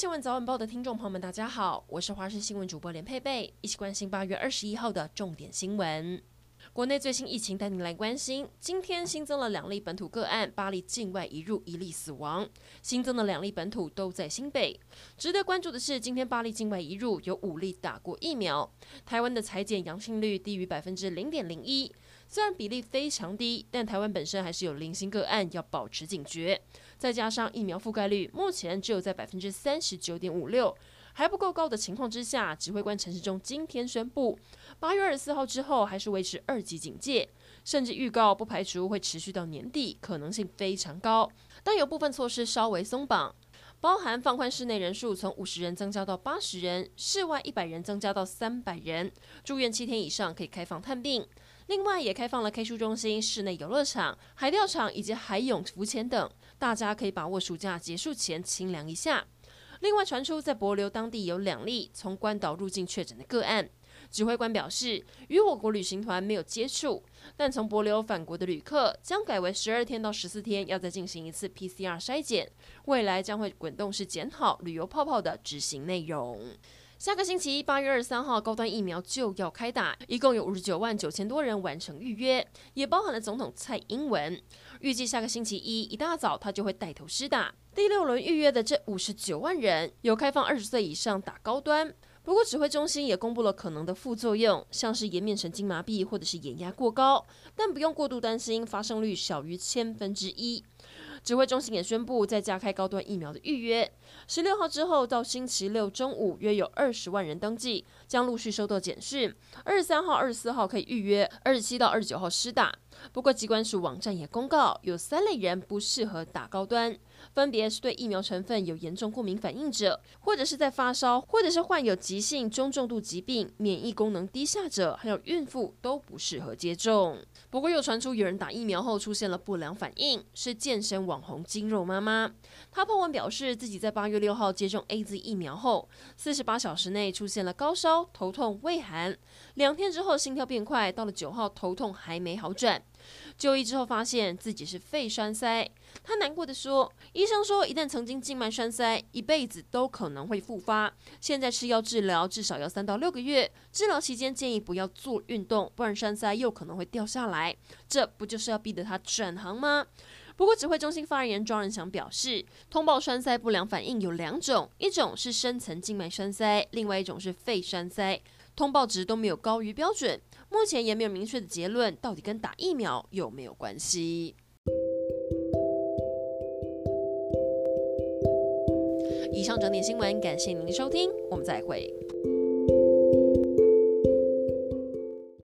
新闻早晚报的听众朋友们，大家好，我是华视新闻主播连佩佩，一起关心八月二十一号的重点新闻。国内最新疫情带您来关心，今天新增了两例本土个案，八例境外移入，一例死亡。新增的两例本土都在新北。值得关注的是，今天八例境外移入，有五例打过疫苗。台湾的采检阳性率低于百分之零点零一，虽然比例非常低，但台湾本身还是有零星个案，要保持警觉。再加上疫苗覆盖率目前只有在百分之三十九点五六。还不够高的情况之下，指挥官陈时中今天宣布，八月二十四号之后还是维持二级警戒，甚至预告不排除会持续到年底，可能性非常高。但有部分措施稍微松绑，包含放宽室内人数从五十人增加到八十人，室外一百人增加到三百人，住院七天以上可以开放探病。另外也开放了 K 书中心、室内游乐场、海钓场以及海泳浮潜等，大家可以把握暑假结束前清凉一下。另外传出在帛琉当地有两例从关岛入境确诊的个案，指挥官表示与我国旅行团没有接触，但从帛琉返国的旅客将改为十二天到十四天要再进行一次 PCR 筛检，未来将会滚动式检讨旅游泡泡的执行内容。下个星期一八月二十三号高端疫苗就要开打，一共有五十九万九千多人完成预约，也包含了总统蔡英文。预计下个星期一一大早他就会带头施打。第六轮预约的这五十九万人有开放二十岁以上打高端，不过指挥中心也公布了可能的副作用，像是颜面神经麻痹或者是眼压过高，但不用过度担心，发生率小于千分之一。指挥中心也宣布再加开高端疫苗的预约，十六号之后到星期六中午约有二十万人登记，将陆续收到简讯。二十三号、二十四号可以预约，二十七到二十九号施打。不过，机关署网站也公告，有三类人不适合打高端，分别是对疫苗成分有严重过敏反应者，或者是在发烧，或者是患有急性中重度疾病、免疫功能低下者，还有孕妇都不适合接种。不过，又传出有人打疫苗后出现了不良反应，是健身网红筋肉妈妈。她 PO 文表示，自己在八月六号接种 AZ 疫苗后，四十八小时内出现了高烧、头痛、畏寒，两天之后心跳变快，到了九号头痛还没好转。就医之后发现自己是肺栓塞，他难过的说：“医生说一旦曾经静脉栓塞，一辈子都可能会复发。现在吃药治疗至少要三到六个月，治疗期间建议不要做运动，不然栓塞又可能会掉下来。这不就是要逼得他转行吗？”不过指挥中心发言人庄仁祥表示，通报栓塞不良反应有两种，一种是深层静脉栓塞，另外一种是肺栓塞。通报值都没有高于标准，目前也没有明确的结论，到底跟打疫苗有没有关系？以上整点新闻，感谢您的收听，我们再会。